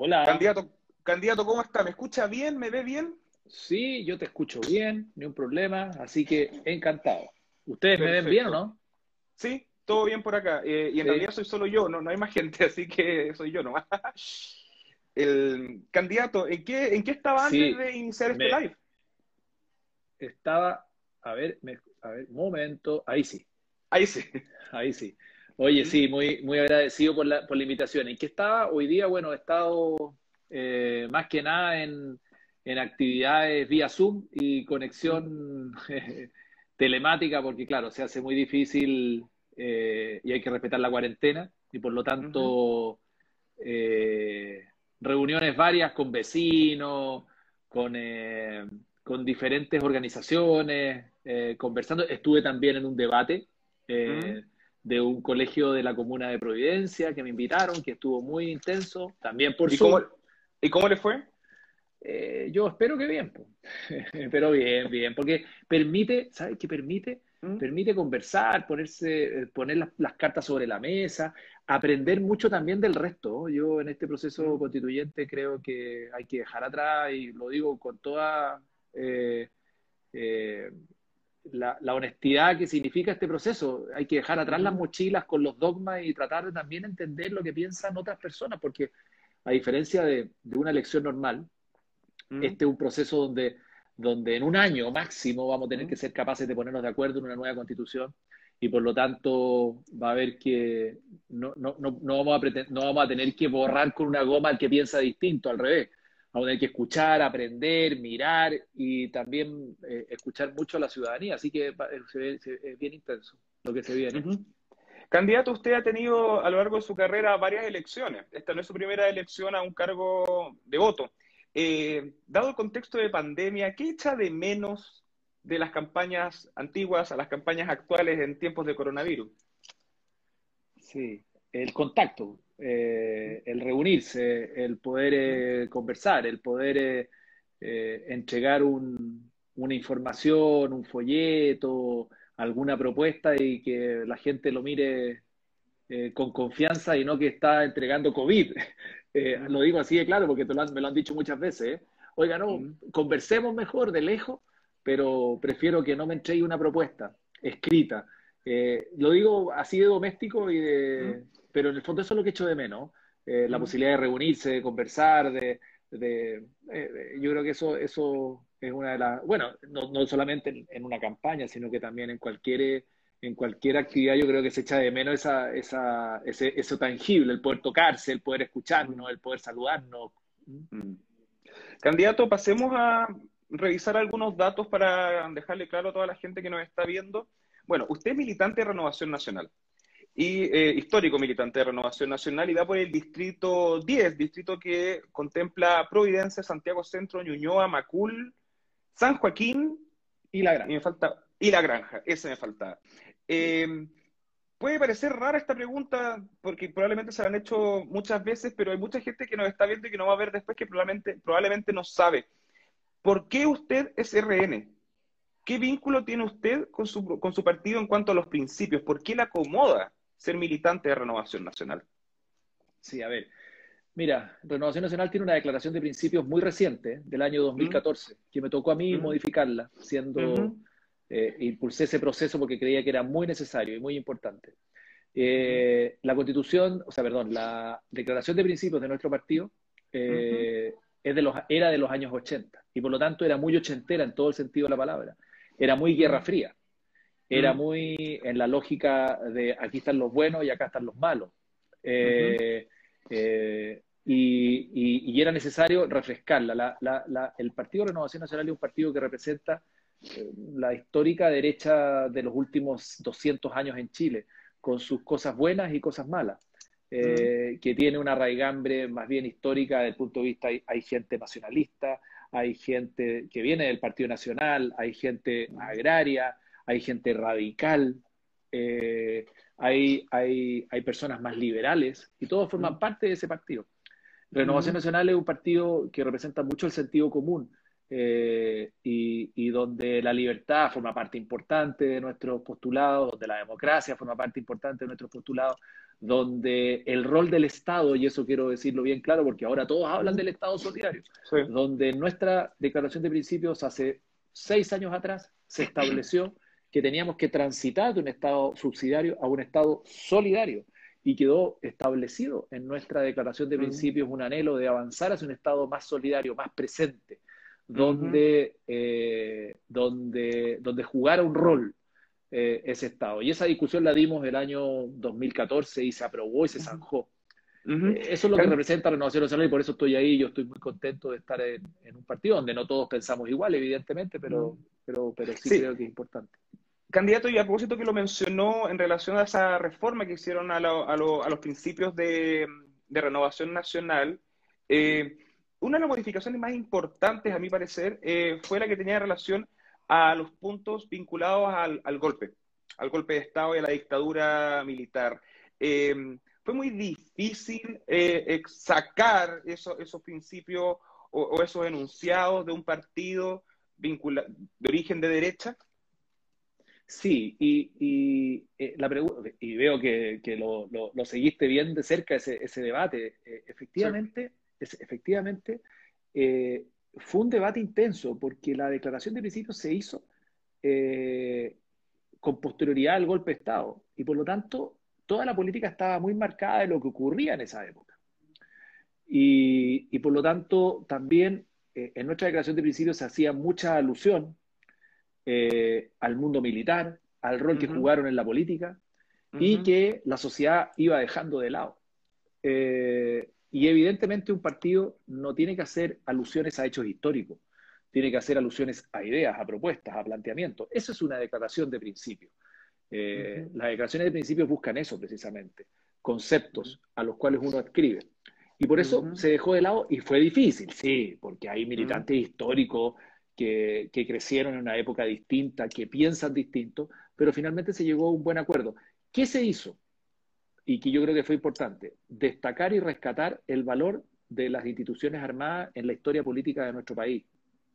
Hola. Candidato, candidato, ¿cómo está? ¿Me escucha bien? ¿Me ve bien? Sí, yo te escucho bien, ni un problema, así que encantado. ¿Ustedes me ven bien o no? Sí, todo bien por acá. Eh, y en Sí. realidad soy solo yo, no, no hay más gente, así que soy yo nomás. El candidato, ¿en qué, en qué estaba Sí, antes de iniciar este live? Estaba, a ver, me- a ver, un momento, ahí sí, Ahí sí. ahí sí. Oye, sí, muy, muy agradecido por la, por la invitación. ¿En qué estaba? Hoy día, bueno, he estado eh, más que nada en, en actividades vía Zoom y conexión telemática, porque claro, se hace muy difícil eh, y hay que respetar la cuarentena y por lo tanto eh, reuniones varias con vecinos, con, eh, con diferentes organizaciones, eh, conversando. Estuve también en un debate de un colegio de la comuna de Providencia que me invitaron, que estuvo muy intenso, también por ¿Y Zoom. cómo, ¿Y cómo le fue? Eh, yo espero que bien, pero bien, bien, porque permite, ¿sabes qué permite? ¿Mm? Permite conversar, ponerse, eh, poner las, las cartas sobre la mesa, aprender mucho también del resto. Yo en este proceso Mm. constituyente creo que hay que dejar atrás, y lo digo con toda eh, eh, la, la honestidad que significa este proceso. Hay que dejar atrás las mochilas con los dogmas y tratar de también entender lo que piensan otras personas, porque a diferencia de, de una elección normal, ¿Mm? este es un proceso donde, donde en un año máximo vamos a tener Mm. que ser capaces de ponernos de acuerdo en una nueva constitución y por lo tanto va a haber que no, no, no, no vamos, a no vamos a tener que borrar con una goma al que piensa distinto, al revés. Vamos a tener que escuchar, aprender, mirar y también eh, escuchar mucho a la ciudadanía. Así que eh, se ve- se- es bien intenso lo que se viene. Candidato, usted ha tenido a lo largo de su carrera varias elecciones. Esta no es su primera elección a un cargo de voto. Eh, dado el contexto de pandemia, ¿qué echa de menos de las campañas antiguas a las campañas actuales en tiempos de coronavirus? Sí, el contacto, eh, el reunirse, el poder eh, conversar, el poder eh, entregar un- una información, un folleto, alguna propuesta y que la gente lo mire con confianza y no que está entregando COVID. Lo digo así de claro porque te lo han- me lo han dicho muchas veces. ¿eh? Oiga, no, conversemos mejor de lejos, pero prefiero que no me entregue una propuesta escrita. Lo digo así de doméstico, y de, pero en el fondo eso es lo que echo de menos. Eh, la Mm. posibilidad de reunirse, de conversar, de, de- eh, de- yo creo que eso, eso es una de las, bueno, no, no solamente en, en una campaña, sino que también en cualquier, en cualquier actividad yo creo que se echa de menos esa, esa, ese, eso tangible, el poder tocarse, el poder escucharnos, el poder saludarnos. Mm. Candidato, pasemos a revisar algunos datos para dejarle claro a toda la gente que nos está viendo. Bueno, usted es militante de Renovación Nacional y eh, histórico militante de Renovación Nacional y da por el distrito 10, distrito que contempla Providencia, Santiago Centro, Ñuñoa, Macul, San Joaquín Y la y gran. me falta y La Granja, ese me faltaba. Eh, puede parecer rara esta pregunta porque probablemente se la han hecho muchas veces, pero hay mucha gente que nos está viendo y que nos va a ver después que probablemente, probablemente no sabe. ¿Por qué usted es RN? ¿Qué vínculo tiene usted con su, con su partido en cuanto a los principios? ¿Por qué le acomoda ser militante de Renovación Nacional? Sí, a ver. Mira, Renovación Nacional tiene una declaración de principios muy reciente, del año 2014, que me tocó a mí modificarla, siendo, Ujú. eh, impulsé ese proceso porque creía que era muy necesario y muy importante. Eh, la constitución, o sea, perdón, la declaración de principios de nuestro partido eh, es de los, era de los años 80 y por lo tanto era muy ochentera en todo el sentido de la palabra. Era muy guerra fría, era Mm. muy en la lógica de aquí están los buenos y acá están los malos. Eh, eh, y, y- y era necesario refrescarla. La- la- la- el Partido de Renovación Nacional es un partido que representa eh, la histórica derecha de los últimos 200 años en Chile, con sus cosas buenas y cosas malas, eh, que tiene una raigambre más bien histórica desde el punto de vista, hay, hay gente nacionalista, hay gente que viene del Partido Nacional, hay gente agraria, hay gente radical, eh, hay, hay, hay personas más liberales, y todos forman parte de ese partido. Renovación Mm. Nacional es un partido que representa mucho el sentido común, eh, y, donde la libertad forma parte importante de nuestros postulados, donde la democracia forma parte importante de nuestros postulados, donde el rol del Estado, y eso quiero decirlo bien claro, porque ahora todos hablan del Estado solidario, donde en nuestra declaración de principios hace seis años atrás se estableció que teníamos que transitar de un Estado subsidiario a un Estado solidario y quedó establecido en nuestra declaración de principios un anhelo de avanzar hacia un Estado más solidario, más presente, donde, eh, donde, donde jugara un rol eh, ese Estado. Y esa discusión la dimos el año 2014 y se aprobó y se zanjó. Eh, eso es lo que representa Renovación Nacional y por eso estoy ahí. Yo estoy muy contento de estar en, un partido donde no todos pensamos igual, evidentemente, pero, pero, pero sí, creo que es importante. Candidato, y a propósito que lo mencionó en relación a esa reforma que hicieron a, los principios de, renovación nacional, eh, una de las modificaciones más importantes, a mi parecer, eh, fue la que tenía relación a los puntos vinculados al, golpe, al golpe de Estado y a la dictadura militar. Eh, fue muy difícil sacar esos principios o, esos enunciados de un partido de origen de derecha. Sí, y, y eh, la y veo que, lo, lo, seguiste bien de cerca ese, ese debate. Eh, efectivamente, efectivamente eh, fue un debate intenso porque la declaración de principios se hizo con posterioridad al golpe de Estado y por lo tanto toda la política estaba muy marcada de lo que ocurría en esa época. Y, y por lo tanto también en nuestra declaración de principios se hacía mucha alusión eh, al mundo militar, al rol que jugaron en la política y que la sociedad iba dejando de lado. Eh, y evidentemente un partido no tiene que hacer alusiones a hechos históricos, tiene que hacer alusiones a ideas, a propuestas, a planteamientos. Eso es una declaración de principio. Eh, las declaraciones de principio buscan eso precisamente, conceptos a los cuales uno escribe. Y por eso se dejó de lado y fue difícil, sí, porque hay militantes históricos que, crecieron en una época distinta, que piensan distinto, pero finalmente se llegó a un buen acuerdo. ¿Qué se hizo? Y que yo creo que fue importante, destacar y rescatar el valor de las instituciones armadas en la historia política de nuestro país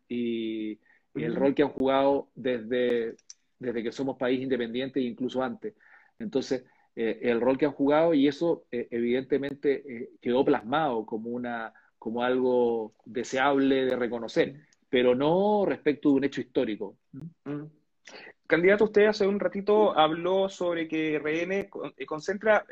y, el rol que han jugado desde, desde que somos país independiente e incluso antes. Entonces, eh, el rol que han jugado y eso eh, evidentemente eh, quedó plasmado como, una, como algo deseable de reconocer pero no respecto de un hecho histórico. Mm. Candidato, usted hace un ratito habló sobre que RN concentra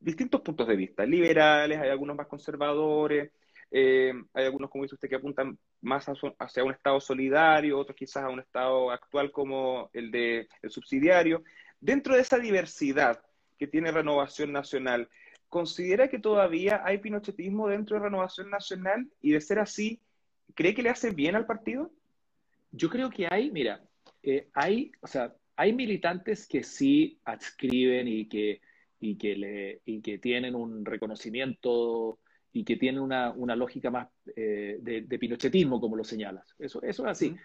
distintos puntos de vista, liberales, hay algunos más conservadores, eh, hay algunos, como dice usted, que apuntan más hacia un Estado solidario, otros quizás a un Estado actual como el de el subsidiario. Dentro de esa diversidad que tiene Renovación Nacional, ¿considera que todavía hay pinochetismo dentro de Renovación Nacional? Y de ser así, ¿Cree que le hace bien al partido? Yo creo que hay, mira, eh, hay, o sea, hay militantes que sí adscriben y que, y que, le, y que tienen un reconocimiento y que tienen una, una lógica más eh, de, pinochetismo, como lo señalas. Eso, eso es así.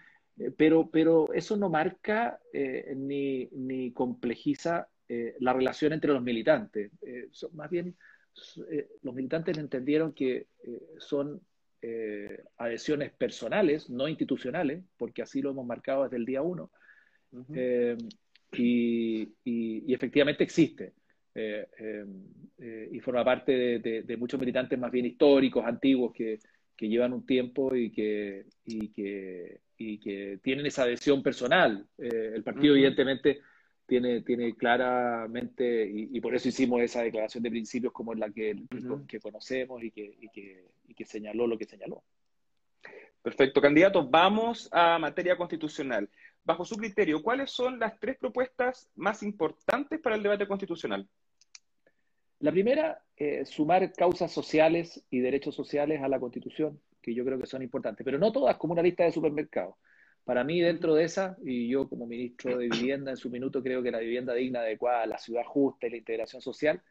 Pero, pero eso no marca ni, ni, complejiza la relación entre los militantes. Son, más bien, los militantes entendieron que son eh, adhesiones personales, no institucionales, porque así lo hemos marcado desde el día uno, eh, y, efectivamente existe. Eh, y forma parte de, muchos militantes más bien históricos, antiguos, que, llevan un tiempo y que, y que, y que tienen esa adhesión personal. el partido, evidentemente, tiene, tiene claramente, y, por eso hicimos esa declaración de principios como la que, que conocemos y que, y que, y que señaló lo que señaló. Perfecto, candidatos. Vamos a materia constitucional. Bajo su criterio, ¿cuáles son las tres propuestas más importantes para el debate constitucional? La primera, eh, sumar causas sociales y derechos sociales a la Constitución, que yo creo que son importantes, pero no todas como una lista de supermercados. Para mí, dentro de esa, y yo como ministro de Vivienda en su minuto creo que la vivienda digna, adecuada, la ciudad justa y la integración social,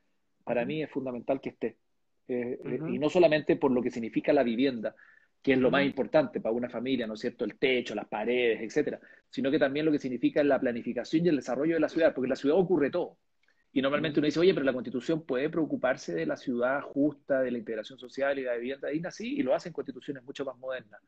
para mí es fundamental que esté. Eh, eh, y no solamente por lo que significa la vivienda, que es lo más importante para una familia, ¿no es cierto? El techo, las paredes, etcétera, sino que también lo que significa la planificación y el desarrollo de la ciudad, porque en la ciudad ocurre todo. Y normalmente uno dice, oye, pero la constitución puede preocuparse de la ciudad justa, de la integración social y de la vivienda digna, sí, y lo hacen constituciones mucho más modernas.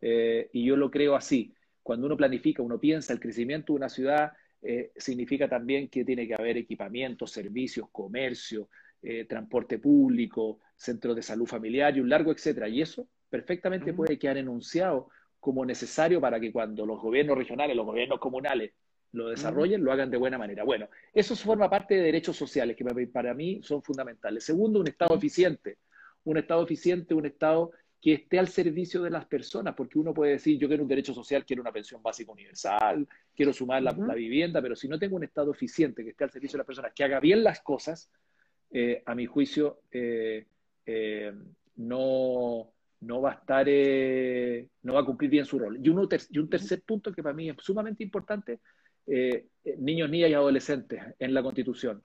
Eh, y yo lo creo así. Cuando uno planifica, uno piensa el crecimiento de una ciudad, eh, significa también que tiene que haber equipamiento, servicios, comercio, eh, transporte público, centros de salud familiar y un largo etcétera. Y eso perfectamente puede quedar enunciado como necesario para que cuando los gobiernos regionales, los gobiernos comunales lo desarrollen, lo hagan de buena manera. Bueno, eso forma parte de derechos sociales que para mí son fundamentales. Segundo, un Estado eficiente. Un Estado eficiente, un Estado que esté al servicio de las personas, porque uno puede decir, yo quiero un derecho social, quiero una pensión básica universal, quiero sumar la, vivienda, pero si no tengo un Estado eficiente que esté al servicio de las personas, que haga bien las cosas, eh, a mi juicio, eh, eh, no, no va a estar, no va a cumplir bien su rol. Y, uno y un tercer punto que para mí es sumamente importante, niños, niñas y adolescentes en la Constitución,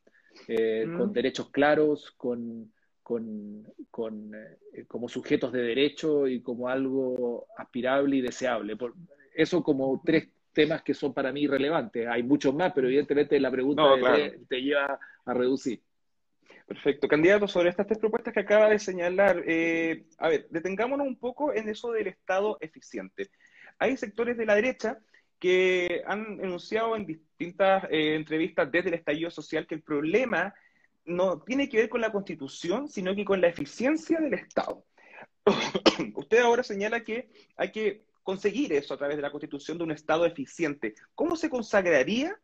con derechos claros, con con, con eh, como sujetos de derecho y como algo aspirable y deseable. Por, eso como tres temas que son para mí relevantes. Hay muchos más, pero evidentemente la pregunta te, lleva a reducir. Perfecto. Candidato, sobre estas tres propuestas que acaba de señalar, eh, a ver, detengámonos un poco en eso del Estado eficiente. Hay sectores de la derecha que han enunciado en distintas eh, entrevistas desde el estallido social que el problema no tiene que ver con la constitución, sino que con la eficiencia del Estado. Usted ahora señala que hay que conseguir eso a través de la constitución de un Estado eficiente. ¿Cómo se consagraría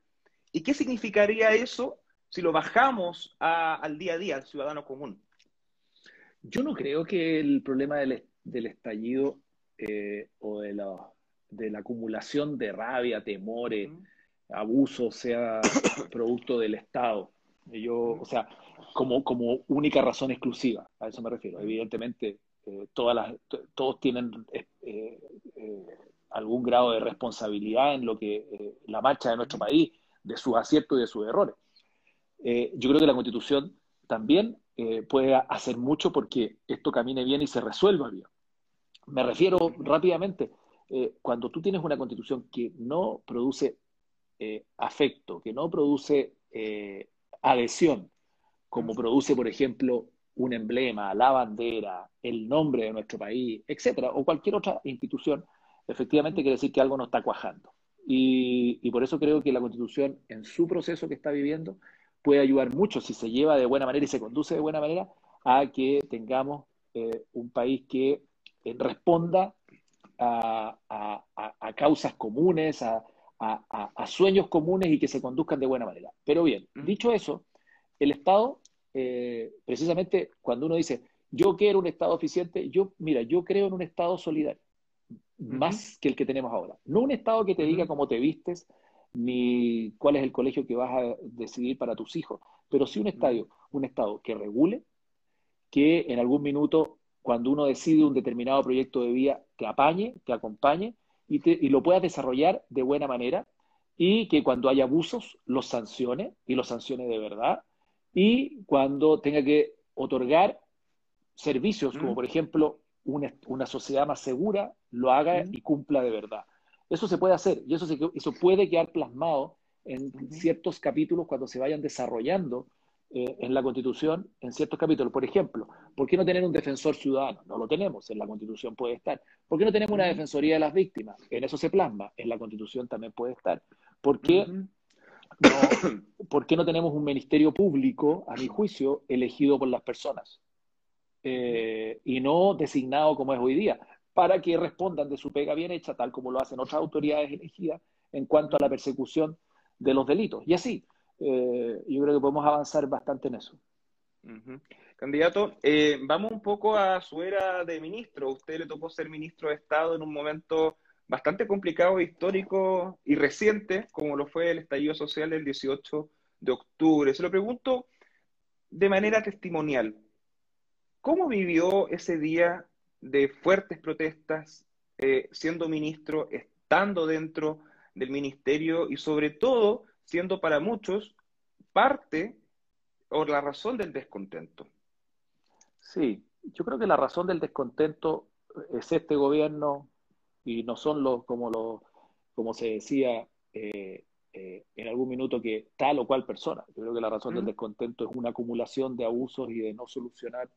y qué significaría eso si lo bajamos al día a día, al ciudadano común? Yo no creo que el problema del, estallido eh, o de la, de la, acumulación de rabia, temores, abusos sea producto del Estado. Yo, o sea, como, como única razón exclusiva, a eso me refiero. Evidentemente, eh, todas las, todos tienen eh, eh, algún grado de responsabilidad en lo que la marcha de nuestro país, de sus aciertos y de sus errores. yo creo que la Constitución también puede hacer mucho porque esto camine bien y se resuelva bien. Me refiero rápidamente, cuando tú tienes una Constitución que no produce afecto, que no produce adhesión, como produce, por ejemplo, un emblema, la bandera, el nombre de nuestro país, etcétera, o cualquier otra institución, efectivamente quiere decir que algo no está cuajando. Y, por eso creo que la Constitución, en su proceso que está viviendo, puede ayudar mucho si se lleva de buena manera y se conduce de buena manera a que tengamos eh, un país que eh, responda a, causas comunes, a, a, sueños comunes y que se conduzcan de buena manera. Pero bien, dicho eso, el Estado, eh, precisamente cuando uno dice, yo quiero un Estado eficiente, yo, mira, yo creo en un Estado solidario, más que el que tenemos ahora. No un Estado que te diga cómo te vistes, ni cuál es el colegio que vas a decidir para tus hijos, pero sí un estadio, un Estado que regule, que en algún minuto, cuando uno decide un determinado proyecto de vida, te apañe, te acompañe y, lo puedas desarrollar de buena manera y que cuando haya abusos los sancione y los sancione de verdad y cuando tenga que otorgar servicios como por ejemplo una, sociedad más segura lo haga y cumpla de verdad. Eso se puede hacer y eso, eso puede quedar plasmado en ciertos capítulos cuando se vayan desarrollando eh, en la Constitución en ciertos capítulos. Por ejemplo, ¿por qué no tener un defensor ciudadano? No lo tenemos, en la Constitución puede estar. ¿Por qué no tenemos una defensoría de las víctimas? En eso se plasma, en la Constitución también puede estar. ¿Por qué, no, tenemos un ministerio público, a mi juicio, elegido por las personas? Eh, y no designado como es hoy día, para que respondan de su pega bien hecha, tal como lo hacen otras autoridades elegidas en cuanto a la persecución de los delitos. Y así, eh, yo creo que podemos avanzar bastante en eso. Candidato, eh, vamos un poco a su era de ministro. Usted le tocó ser ministro de Estado en un momento bastante complicado, histórico y reciente, como lo fue el estallido social del 18 de octubre. Se lo pregunto de manera testimonial. ¿Cómo vivió ese día de fuertes protestas, eh, siendo ministro, estando dentro del ministerio y sobre todo siendo para muchos parte o la razón del descontento. Sí, yo creo que la razón del descontento es este gobierno y no son los, como, los, como se decía eh, eh, en algún minuto, que tal o cual persona. Yo creo que la razón del descontento es una acumulación de abusos y de no solucionar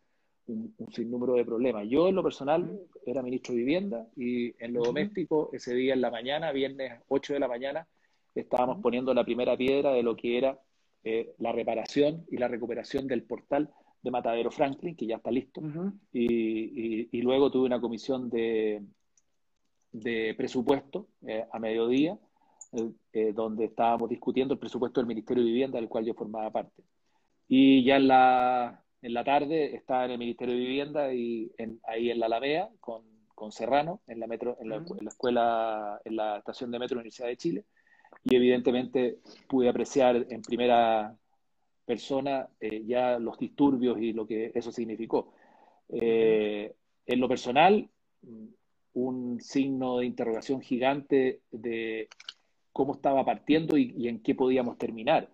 un, sinnúmero de problemas. Yo en lo personal era ministro de Vivienda y en lo doméstico ese día en la mañana, viernes 8 de la mañana, estábamos poniendo la primera piedra de lo que era eh, la reparación y la recuperación del portal de Matadero Franklin, que ya está listo. y, luego tuve una comisión de, de presupuesto eh, a mediodía, eh, donde estábamos discutiendo el presupuesto del Ministerio de Vivienda, del cual yo formaba parte. Y ya en la, en la tarde estaba en el Ministerio de Vivienda y ahí en la Alameda con, con Serrano, en la, metro, en la, escuela, en la estación de metro de la Universidad de Chile. Y evidentemente pude apreciar en primera persona eh, ya los disturbios y lo que eso significó. Eh, en lo personal, un signo de interrogación gigante de cómo estaba partiendo y en qué podíamos terminar.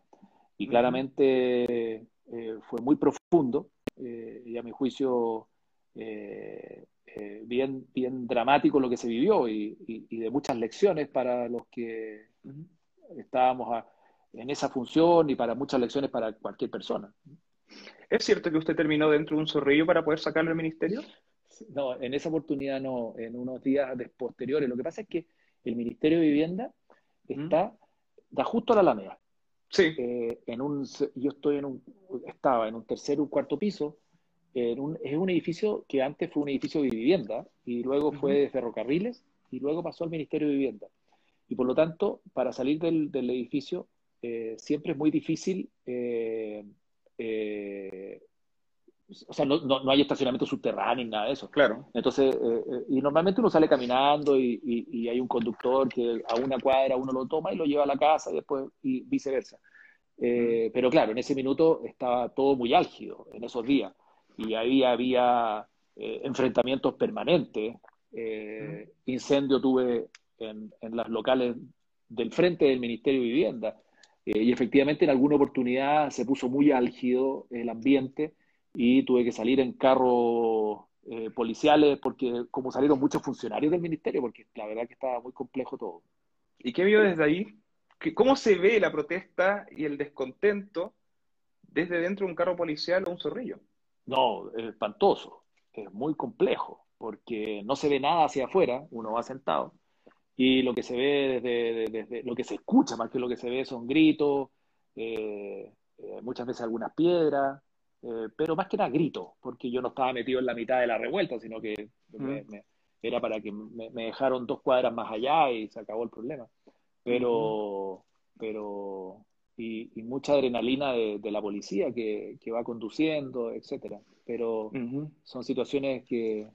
Y claramente eh, fue muy profundo y a mi juicio eh, bien, bien dramático lo que se vivió y, de muchas lecciones para los que estábamos en esa función y para muchas lecciones para cualquier persona. ¿Es cierto que usted terminó dentro de un zorrillo para poder sacarlo del ministerio? No, en esa oportunidad no, en unos días posteriores. Lo que pasa es que el Ministerio de Vivienda está, da justo a la Alameda. Sí. Eh, en un, yo estoy en un, estaba en un tercer o cuarto piso. En un, es un edificio que antes fue un edificio de vivienda y luego fue de ferrocarriles y luego pasó al Ministerio de Vivienda. Y por lo tanto, para salir del, del edificio eh, siempre es muy difícil. Eh, o sea, no, no, hay estacionamiento subterráneo ni nada de eso. Claro. Entonces, y normalmente uno sale caminando y, y, hay un conductor que a una cuadra uno lo toma y lo lleva a la casa y después y viceversa. Eh, pero claro, en ese minuto estaba todo muy álgido en esos días y ahí había eh, enfrentamientos permanentes. Eh, incendio tuve en, en las locales del frente del Ministerio de Vivienda y efectivamente en alguna oportunidad se puso muy álgido el ambiente y tuve que salir en carros policiales porque como salieron muchos funcionarios del ministerio porque la verdad que estaba muy complejo todo. ¿Y qué vio desde ahí? ¿Cómo se ve la protesta y el descontento desde dentro de un carro policial o un zorrillo? No, es espantoso, es muy complejo, porque no se ve nada hacia afuera, uno va sentado, y lo que se ve desde, desde lo que se escucha más que lo que se ve son gritos, eh, eh, muchas veces algunas piedras, eh, pero más que nada gritos, porque yo no estaba metido en la mitad de la revuelta, sino que era para que me, dejaron dos cuadras más allá y se acabó el problema. Pero, pero y, mucha adrenalina de, la policía que, va conduciendo, etcétera. Pero son situaciones que,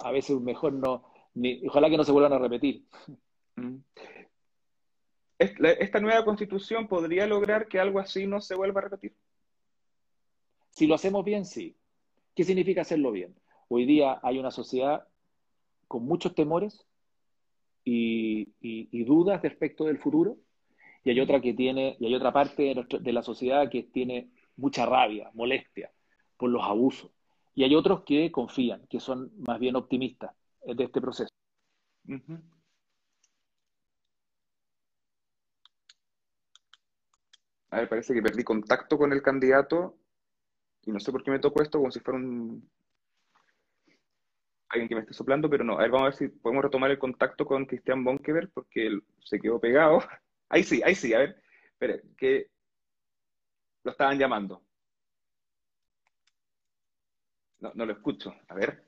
a veces mejor no, ni, ojalá que no se vuelvan a repetir. ¿Esta nueva constitución podría lograr que algo así no se vuelva a repetir? Si lo hacemos bien, sí. ¿Qué significa hacerlo bien? Hoy día hay una sociedad con muchos temores, y, dudas respecto del futuro, y hay otra que tiene, y hay otra parte de, la sociedad que tiene mucha rabia, molestia por los abusos. Y hay otros que confían, que son más bien optimistas de este proceso. A ver, parece que perdí contacto con el candidato y no sé por qué me tocó esto como si fuera un, alguien que me esté soplando, pero no. A ver, vamos a ver si podemos retomar el contacto con Cristian Bonkever, porque él se quedó pegado. Ahí sí, ahí sí, a ver. Espere, que lo estaban llamando. No, no lo escucho. A ver.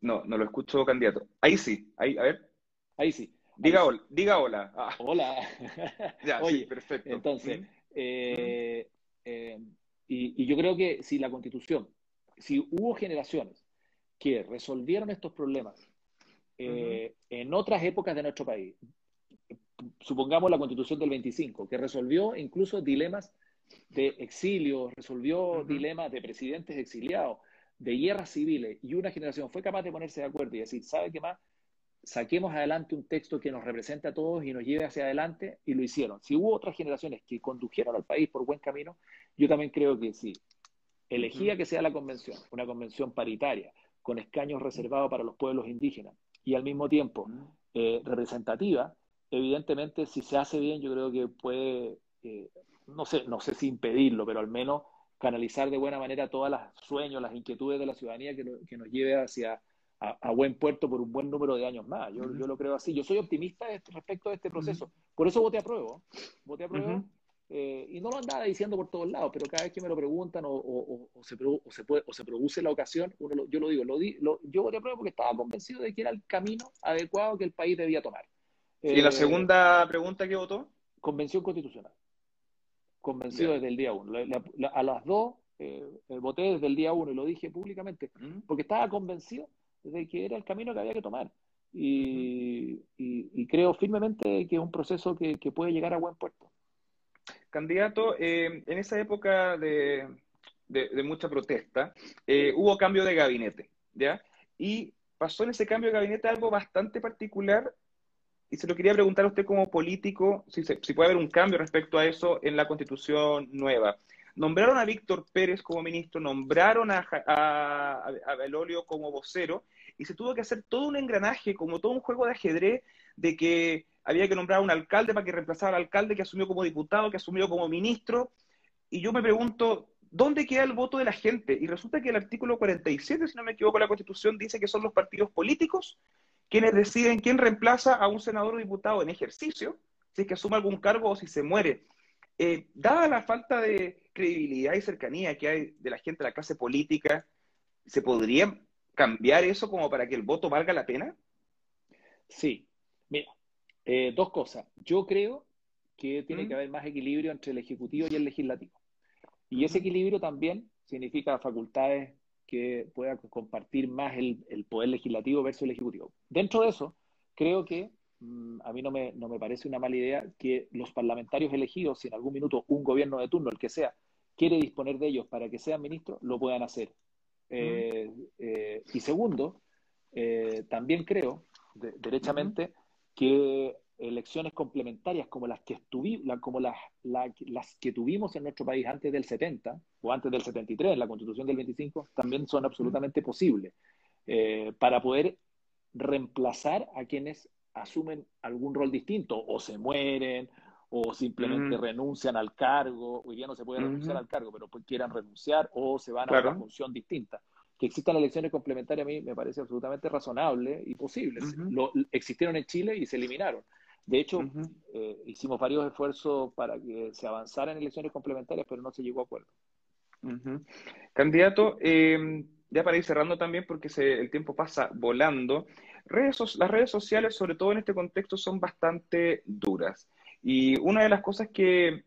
No, no lo escucho, candidato. Ahí sí, ahí, a ver. Ahí sí. Diga, Hola, diga hola. Ah. Hola. ya, Oye, sí, perfecto. Entonces, eh, eh, y, yo creo que si la constitución, si hubo generaciones que resolvieron estos problemas eh, en otras épocas de nuestro país, supongamos la constitución del 25, que resolvió incluso dilemas de exilio, resolvió dilemas de presidentes exiliados, de guerras civiles, y una generación fue capaz de ponerse de acuerdo y decir, ¿sabe qué más? saquemos adelante un texto que nos represente a todos y nos lleve hacia adelante, y lo hicieron. Si hubo otras generaciones que condujeron al país por buen camino, yo también creo que sí. Elegía que sea la convención, una convención paritaria, con escaños reservados para los pueblos indígenas, y al mismo tiempo eh, representativa, evidentemente, si se hace bien, yo creo que puede eh, no sé, no sé si impedirlo, pero al menos canalizar de buena manera todas las sueños, las inquietudes de la ciudadanía que, que nos lleve hacia a, buen puerto por un buen número de años más. Yo, yo lo creo así. Yo soy optimista respecto a este proceso. Por eso voté a prueba. Voté a prueba. Eh, y no lo andaba diciendo por todos lados, pero cada vez que me lo preguntan o, o, o, se, o se, puede, o se produce la ocasión, uno yo lo digo, lo, di, lo, yo voté a prueba porque estaba convencido de que era el camino adecuado que el país debía tomar. ¿Y la eh, segunda pregunta que votó? Convención constitucional. Convencido desde el día uno. a las dos eh, voté desde el día uno y lo dije públicamente, porque estaba convencido de que era el camino que había que tomar. Y, y, creo firmemente que es un proceso que, que puede llegar a buen puerto. Candidato, eh, en esa época de, de, mucha protesta, eh, hubo cambio de gabinete, ¿ya? Y pasó en ese cambio de gabinete algo bastante particular y se lo quería preguntar a usted como político, si, si puede haber un cambio respecto a eso en la constitución nueva. Nombraron a Víctor Pérez como ministro, nombraron a, a, a Belolio como vocero, y se tuvo que hacer todo un engranaje, como todo un juego de ajedrez, de que había que nombrar a un alcalde para que reemplazara al alcalde que asumió como diputado, que asumió como ministro, y yo me pregunto, ¿dónde queda el voto de la gente? Y resulta que el artículo 47, si no me equivoco, de la Constitución dice que son los partidos políticos quienes deciden quién reemplaza a un senador o diputado en ejercicio, si es que asume algún cargo o si se muere. Eh, dada la falta de credibilidad y cercanía que hay de la gente de la clase política, ¿se podría cambiar eso como para que el voto valga la pena? Sí. Mira, eh, dos cosas. Yo creo que tiene que haber más equilibrio entre el Ejecutivo y el Legislativo. Y ese equilibrio también significa facultades que pueda compartir más el, el poder legislativo versus el Ejecutivo. Dentro de eso, creo que Mm, a mí no me, no me parece una mala idea que los parlamentarios elegidos, si en algún minuto un gobierno de turno, el que sea, quiere disponer de ellos para que sean ministros, lo puedan hacer. Eh, eh, y segundo, eh, también creo, derechamente, que elecciones complementarias como las que como las, las que tuvimos en nuestro país antes del 70 o antes del 73, la constitución del 25, también son absolutamente posibles para poder reemplazar a quienes asumen algún rol distinto, o se mueren, o simplemente mm. renuncian al cargo, hoy día no se puede renunciar al cargo, pero pues quieran renunciar o se van a una función distinta. Que existan elecciones complementarias a mí me parece absolutamente razonable y posible. Lo, existieron en Chile y se eliminaron. De hecho, eh, hicimos varios esfuerzos para que se avanzara en elecciones complementarias, pero no se llegó a acuerdo. Candidato, eh, ya para ir cerrando también, porque el tiempo pasa volando, las redes sociales, sobre todo en este contexto, son bastante duras. Y una de las cosas que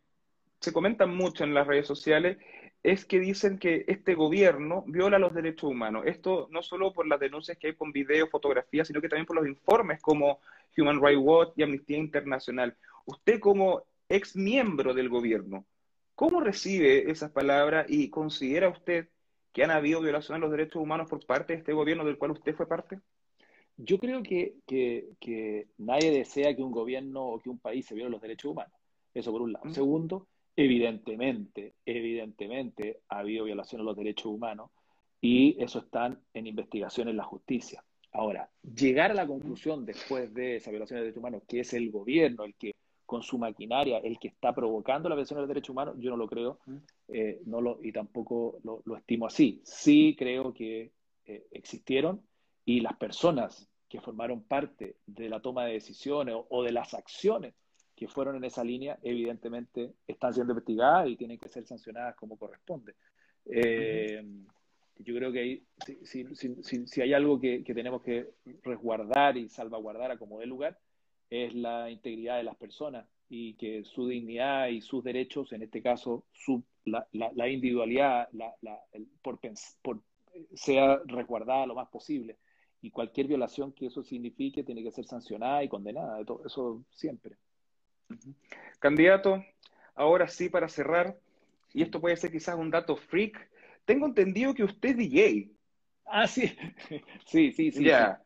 se comentan mucho en las redes sociales es que dicen que este gobierno viola los derechos humanos. Esto no solo por las denuncias que hay con video, fotografías, sino que también por los informes como Human Rights Watch y Amnistía Internacional. Usted como ex miembro del gobierno, ¿cómo recibe esas palabras y considera usted que han habido violaciones de los derechos humanos por parte de este gobierno del cual usted fue parte? Yo creo que, que, nadie desea que un gobierno o que un país se viole los derechos humanos. Eso por un lado. Mm. Segundo, evidentemente, evidentemente ha habido violaciones de los derechos humanos y eso está en investigación en la justicia. Ahora, llegar a la conclusión después de esa violación de derechos humanos, que es el gobierno el que con su maquinaria el que está provocando la violación de los derechos humanos, yo no lo creo mm. eh, no lo, y tampoco lo, estimo así. Sí creo que eh, existieron y las personas que formaron parte de la toma de decisiones o, de las acciones que fueron en esa línea, evidentemente están siendo investigadas y tienen que ser sancionadas como corresponde. Eh, yo creo que si, si, hay algo que, tenemos que resguardar y salvaguardar a como dé lugar, es la integridad de las personas y que su dignidad y sus derechos, en este caso su, la, la, individualidad, la, por, por, sea resguardada lo más posible y cualquier violación que eso signifique tiene que ser sancionada y condenada, eso siempre. Candidato, ahora sí para cerrar, y esto puede ser quizás un dato freak, tengo entendido que usted es DJ. Ah, sí, sí, sí, sí. Ya.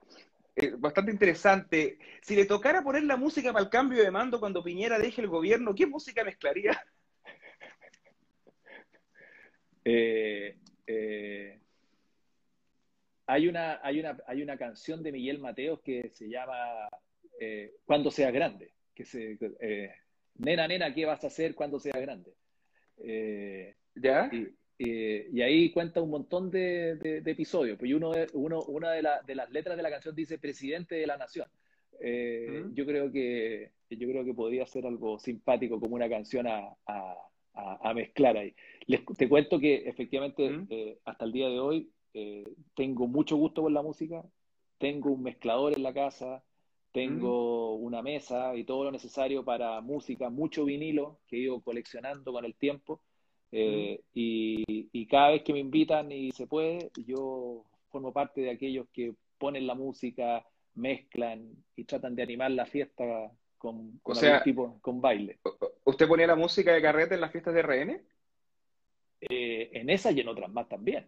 Eh, bastante interesante. Si le tocara poner la música para el cambio de mando cuando Piñera deje el gobierno, ¿qué música mezclaría? eh, eh hay una, hay una, hay una canción de Miguel Mateos que se llama eh, Cuando sea grande, que se, eh, nena, nena, ¿qué vas a hacer cuando seas grande? Eh, ¿Ya? Y, ahí cuenta un montón de, episodios. Pues uno, uno, una de, de, las letras de la canción dice presidente de la nación. Eh, yo creo que yo creo que podría ser algo simpático como una canción a, a, mezclar ahí. Les, te cuento que efectivamente eh, hasta el día de hoy eh, tengo mucho gusto por la música, tengo un mezclador en la casa, tengo una mesa y todo lo necesario para música, mucho vinilo que he ido coleccionando con el tiempo. Eh, y, cada vez que me invitan y se puede, yo formo parte de aquellos que ponen la música, mezclan y tratan de animar la fiesta con, con tipo, con baile. ¿Usted ponía la música de carrete en las fiestas de RN? Eh, en esa y en otras más también.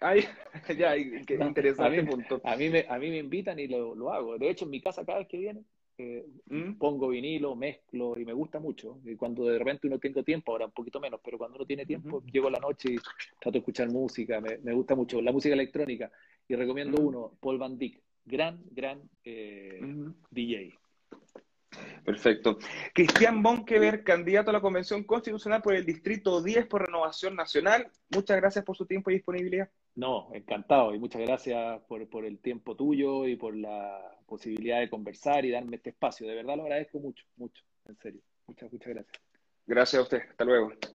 Ay, ya, qué interesante a mí, punto. A mí, me, a mí me invitan y lo, lo hago. De hecho, en mi casa cada vez que viene eh, ¿Mm? pongo vinilo, mezclo y me gusta mucho. Y cuando de repente uno tengo tiempo, ahora un poquito menos, pero cuando uno tiene tiempo, llego a la noche y trato de escuchar música, me, me gusta mucho la música electrónica. Y recomiendo ¿Mm? uno, Paul Van Dyck, gran, gran eh, DJ. Perfecto. Cristian Bonkever, candidato a la Convención Constitucional por el Distrito 10 por Renovación Nacional. Muchas gracias por su tiempo y disponibilidad. No, encantado y muchas gracias por, por el tiempo tuyo y por la posibilidad de conversar y darme este espacio. De verdad lo agradezco mucho, mucho, en serio. Muchas, muchas gracias. Gracias a usted. Hasta luego.